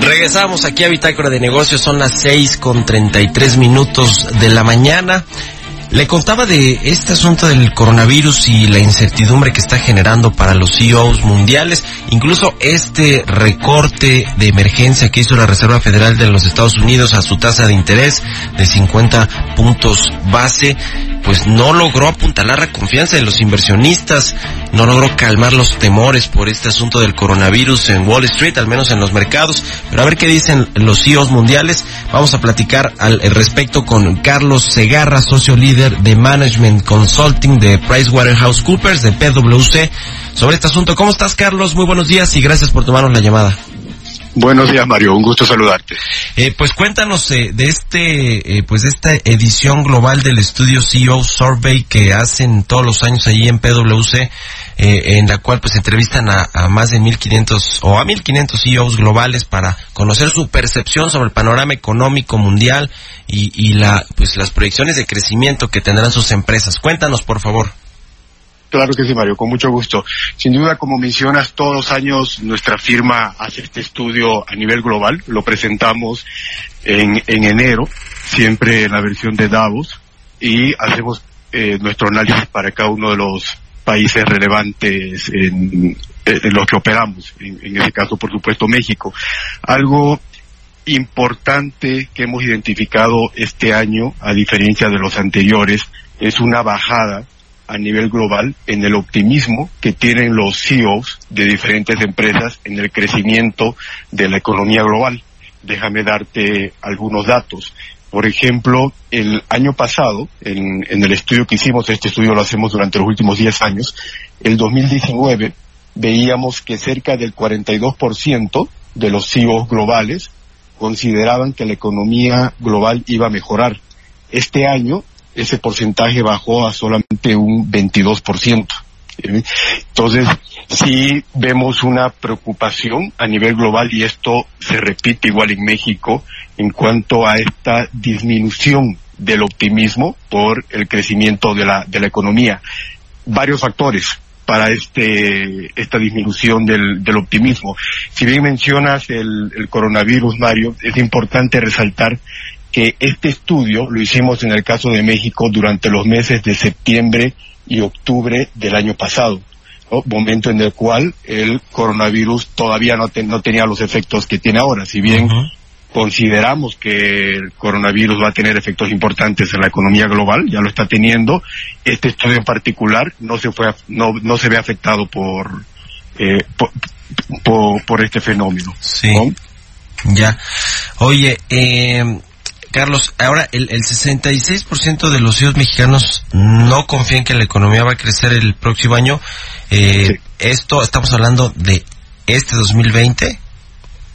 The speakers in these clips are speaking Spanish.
Regresamos aquí a Bitácora de Negocios, son las 6 con 33 minutos de la mañana. Le contaba de este asunto del coronavirus y la incertidumbre que está generando para los CEOs mundiales, incluso este recorte de emergencia que hizo la Reserva Federal de los Estados Unidos a su tasa de interés de 50 puntos base, pues no logró apuntalar la confianza de los inversionistas, no logró calmar los temores por este asunto del coronavirus en Wall Street, al menos en los mercados. Pero a ver qué dicen los CEOs mundiales. Vamos a platicar al respecto con Carlos Segarra, socio líder de Management Consulting de PricewaterhouseCoopers, de PwC, sobre este asunto. ¿Cómo estás, Carlos? Muy buenos días y gracias por tomarnos la llamada. Buenos días, Mario. Un gusto saludarte. Eh, pues cuéntanos eh, de este, eh, pues de esta edición global del estudio CEO Survey que hacen todos los años allí en PwC, en la cual pues entrevistan a, a, más de 1500 o a 1500 CEOs globales para conocer su percepción sobre el panorama económico mundial y, y la, pues las proyecciones de crecimiento que tendrán sus empresas. Cuéntanos, por favor. Claro que sí, Mario, con mucho gusto. Sin duda, como mencionas, todos los años nuestra firma hace este estudio a nivel global. Lo presentamos en, en enero, siempre en la versión de Davos, y hacemos eh, nuestro análisis para cada uno de los países relevantes en, en los que operamos. En, en ese caso, por supuesto, México. Algo importante que hemos identificado este año, a diferencia de los anteriores, es una bajada a nivel global en el optimismo que tienen los CEOs de diferentes empresas en el crecimiento de la economía global. Déjame darte algunos datos. Por ejemplo, el año pasado, en, el estudio que hicimos, este estudio lo hacemos durante los últimos 10 años, el 2019 veíamos que cerca del 42% de los CEOs globales consideraban que la economía global iba a mejorar. Este año ese porcentaje bajó a solamente un 22%. Entonces, sí vemos una preocupación a nivel global y esto se repite igual en México en cuanto a esta disminución del optimismo por el crecimiento de la, de la economía. Varios factores para este, esta disminución del, del optimismo. Si bien mencionas el, el coronavirus, Mario, es importante resaltar que este estudio lo hicimos en el caso de México durante los meses de septiembre y octubre del año pasado, ¿no? momento en el cual el coronavirus todavía no, te, no tenía los efectos que tiene ahora. Si bien uh -huh. consideramos que el coronavirus va a tener efectos importantes en la economía global, ya lo está teniendo, este estudio en particular no se fue, no, no se ve afectado por, eh, por, por, por, este fenómeno. Sí. ¿no? Ya. Oye, eh, Carlos, ahora el, el 66% de los CEOs mexicanos no confían que la economía va a crecer el próximo año. Eh, sí. Esto, estamos hablando de este 2020.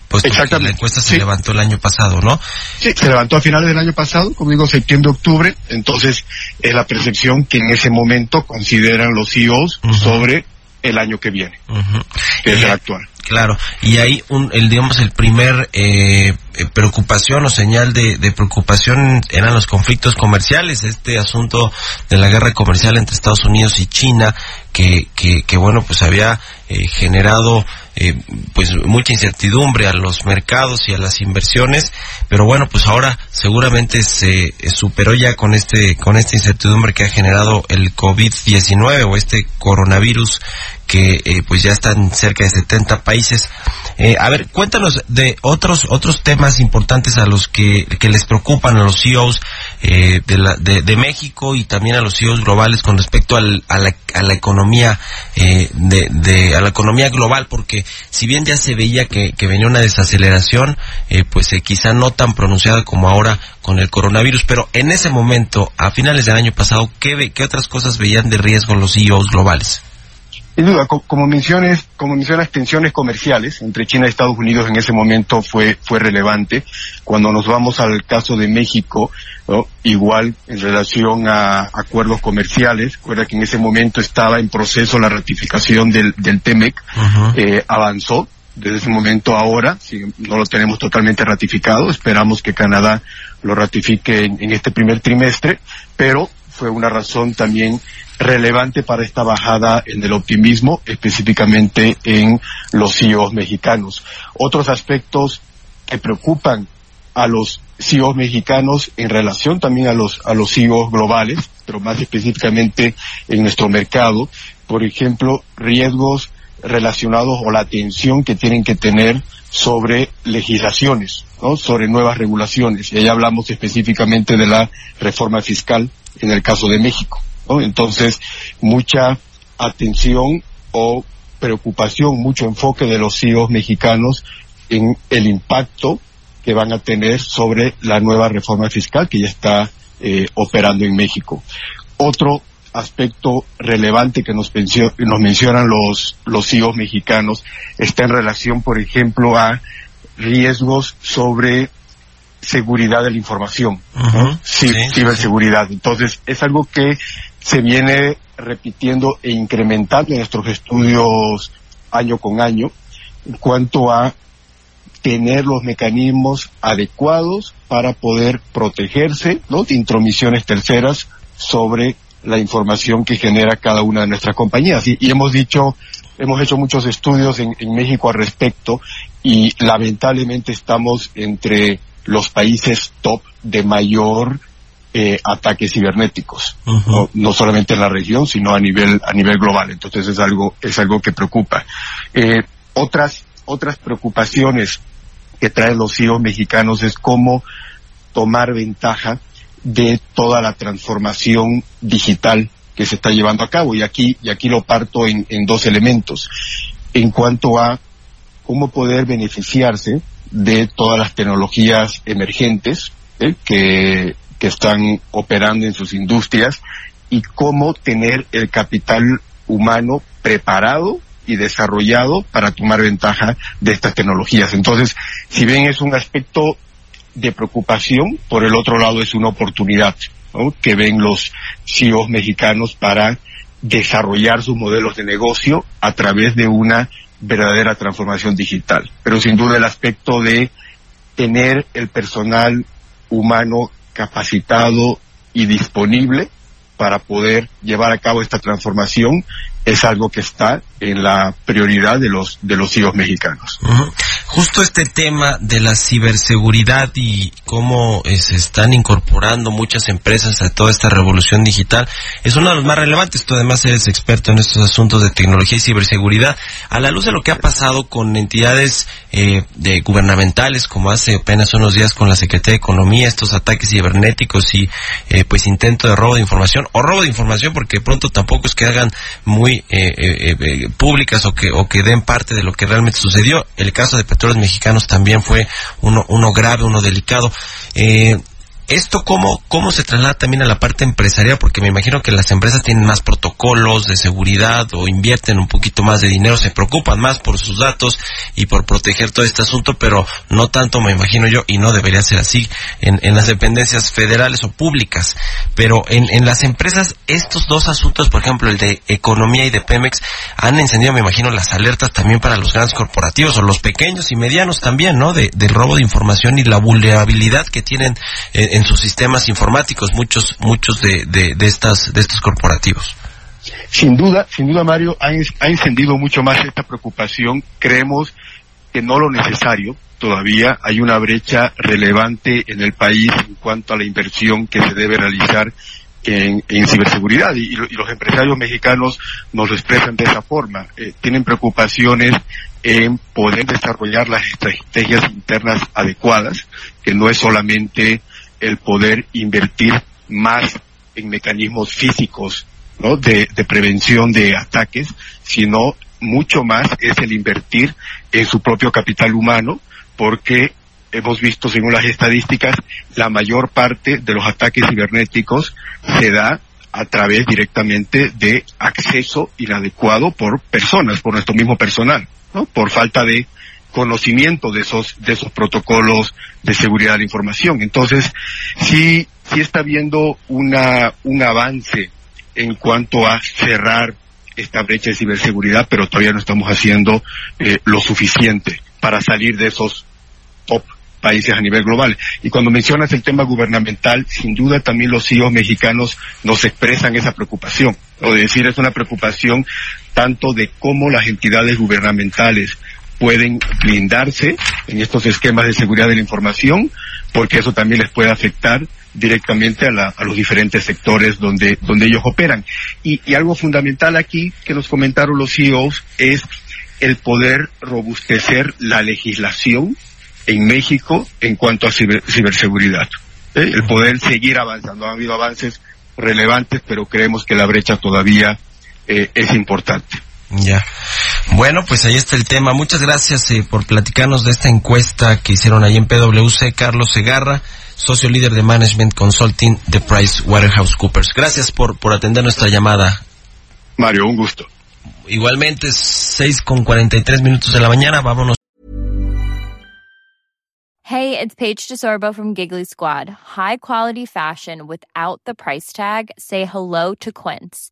Pues Exactamente. la encuesta se sí. levantó el año pasado, ¿no? Sí, se levantó a finales del año pasado, como digo, septiembre, octubre. Entonces, es la percepción que en ese momento consideran los CEOs uh -huh. sobre el año que viene, uh -huh. que es el actual. Claro, y hay un, el, digamos, el primer eh, preocupación o señal de, de, preocupación eran los conflictos comerciales, este asunto de la guerra comercial entre Estados Unidos y China, que, que, que bueno, pues había eh, generado eh, pues mucha incertidumbre a los mercados y a las inversiones, pero bueno, pues ahora seguramente se superó ya con este, con esta incertidumbre que ha generado el COVID-19 o este coronavirus que eh, pues ya están cerca de 70 países. Eh, a ver, cuéntanos de otros otros temas importantes a los que, que les preocupan a los CEOs eh, de, la, de, México y también a los CEOs globales con respecto al, a, la, a la economía eh, de, de, a la economía global porque si bien ya se veía que, que venía una desaceleración eh, pues eh, quizá no tan pronunciada como ahora con el coronavirus pero en ese momento a finales del año pasado qué, qué otras cosas veían de riesgo los CEOs globales sin duda, como menciones, como mencionas, tensiones comerciales entre China y Estados Unidos en ese momento fue, fue relevante. Cuando nos vamos al caso de México, igual en relación a acuerdos comerciales, recuerda que en ese momento estaba en proceso la ratificación del, del TEMEC, eh, avanzó. Desde ese momento ahora, si no lo tenemos totalmente ratificado, esperamos que Canadá lo ratifique en este primer trimestre, pero fue una razón también relevante para esta bajada en el optimismo, específicamente en los CEOs mexicanos. Otros aspectos que preocupan a los CEOs mexicanos en relación también a los, a los CEOs globales, pero más específicamente en nuestro mercado, por ejemplo, riesgos relacionados o la atención que tienen que tener sobre legislaciones, ¿no? sobre nuevas regulaciones. Y ahí hablamos específicamente de la reforma fiscal en el caso de México. Entonces, mucha atención o preocupación, mucho enfoque de los CEOs mexicanos en el impacto que van a tener sobre la nueva reforma fiscal que ya está eh, operando en México. Otro aspecto relevante que nos, nos mencionan los, los CEOs mexicanos está en relación, por ejemplo, a riesgos sobre seguridad de la información, ciberseguridad. Entonces, es algo que se viene repitiendo e incrementando en nuestros estudios año con año en cuanto a tener los mecanismos adecuados para poder protegerse de intromisiones terceras sobre la información que genera cada una de nuestras compañías. Y, hemos dicho, hemos hecho muchos estudios en, México al respecto y lamentablemente estamos entre los países top de mayor eh, ataques cibernéticos, no, solamente en la región, sino a nivel a nivel global. Entonces es algo es algo que preocupa. Eh, otras otras preocupaciones que traen los CEOs mexicanos es cómo tomar ventaja de toda la transformación digital que se está llevando a cabo y aquí y aquí lo parto en, en dos elementos en cuanto a cómo poder beneficiarse de todas las tecnologías emergentes ¿eh? que que están operando en sus industrias y cómo tener el capital humano preparado y desarrollado para tomar ventaja de estas tecnologías. Entonces, si bien es un aspecto de preocupación, por el otro lado es una oportunidad que ven los CEOs mexicanos para desarrollar sus modelos de negocio a través de una verdadera transformación digital. Pero sin duda el aspecto de tener el personal humano capacitado y disponible para poder llevar a cabo esta transformación es algo que está en la prioridad de los de los hijos mexicanos. Justo este tema de la ciberseguridad y cómo eh, se están incorporando muchas empresas a toda esta revolución digital es uno de los más relevantes. Tú además eres experto en estos asuntos de tecnología y ciberseguridad. A la luz de lo que ha pasado con entidades eh, gubernamentales, como hace apenas unos días con la Secretaría de Economía, estos ataques cibernéticos y eh, pues intento de robo de información o robo de información porque pronto tampoco es que hagan muy públicas o que, o que den parte de lo que realmente sucedió. El caso de Mexicanos también fue uno, uno grave, uno delicado. Eh, ¿Esto cómo, cómo se traslada también a la parte empresarial? Porque me imagino que las empresas tienen más protocolos de seguridad o invierten un poquito más de dinero, se preocupan más por sus datos y por proteger todo este asunto, pero no tanto me imagino yo, y no debería ser así, en, en las dependencias federales o públicas. Pero en, en las empresas, estos dos asuntos, por ejemplo, el de economía y de Pemex, han encendido, me imagino, las alertas también para los grandes corporativos o los pequeños y medianos también, ¿no? De, del robo de información y la vulnerabilidad que tienen. Eh, en sus sistemas informáticos muchos muchos de, de, estas de estos corporativos. Sin duda, sin duda Mario, ha, ha encendido mucho más esta preocupación. Creemos que no lo necesario. Todavía hay una brecha relevante en el país en cuanto a la inversión que se debe realizar en, en ciberseguridad y, los empresarios mexicanos nos lo expresan de esa forma. Eh, tienen preocupaciones en poder desarrollar las estrategias internas adecuadas, que no es solamente el poder invertir más en mecanismos físicos ¿no? de, prevención de ataques, sino mucho más es el invertir en su propio capital humano, porque hemos visto, según las estadísticas, la mayor parte de los ataques cibernéticos se da a través directamente de acceso inadecuado por personas, por nuestro mismo personal, ¿no? Por falta de conocimiento de esos, de esos protocolos de seguridad de información. Entonces, sí, sí está habiendo una, un avance en cuanto a cerrar esta brecha de ciberseguridad, pero todavía no estamos haciendo eh, lo suficiente para salir de esos top países a nivel global. Y cuando mencionas el tema gubernamental, sin duda también los CEOs mexicanos nos expresan esa preocupación. O decir, es una preocupación tanto de cómo las entidades gubernamentales pueden blindarse en estos esquemas de seguridad de la información, porque eso también les puede afectar directamente a, la, a los diferentes sectores donde, donde ellos operan. Y, algo fundamental aquí que nos comentaron los CEOs es el poder robustecer la legislación en México en cuanto a ciber, ciberseguridad. ¿eh? El poder seguir avanzando. Han habido avances relevantes, pero creemos que la brecha todavía eh, es importante. Ya. Bueno, pues ahí está el tema. Muchas gracias eh, por platicarnos de esta encuesta que hicieron ahí en PwC. Carlos Segarra, socio líder de Management Consulting de Price Waterhouse Coopers. Gracias por, por atender nuestra llamada. Mario, un gusto. Igualmente, 6 con 43 minutos de la mañana. Vámonos. Hey, it's Paige DeSorbo from Giggly Squad. High quality fashion without the price tag. Say hello to Quince.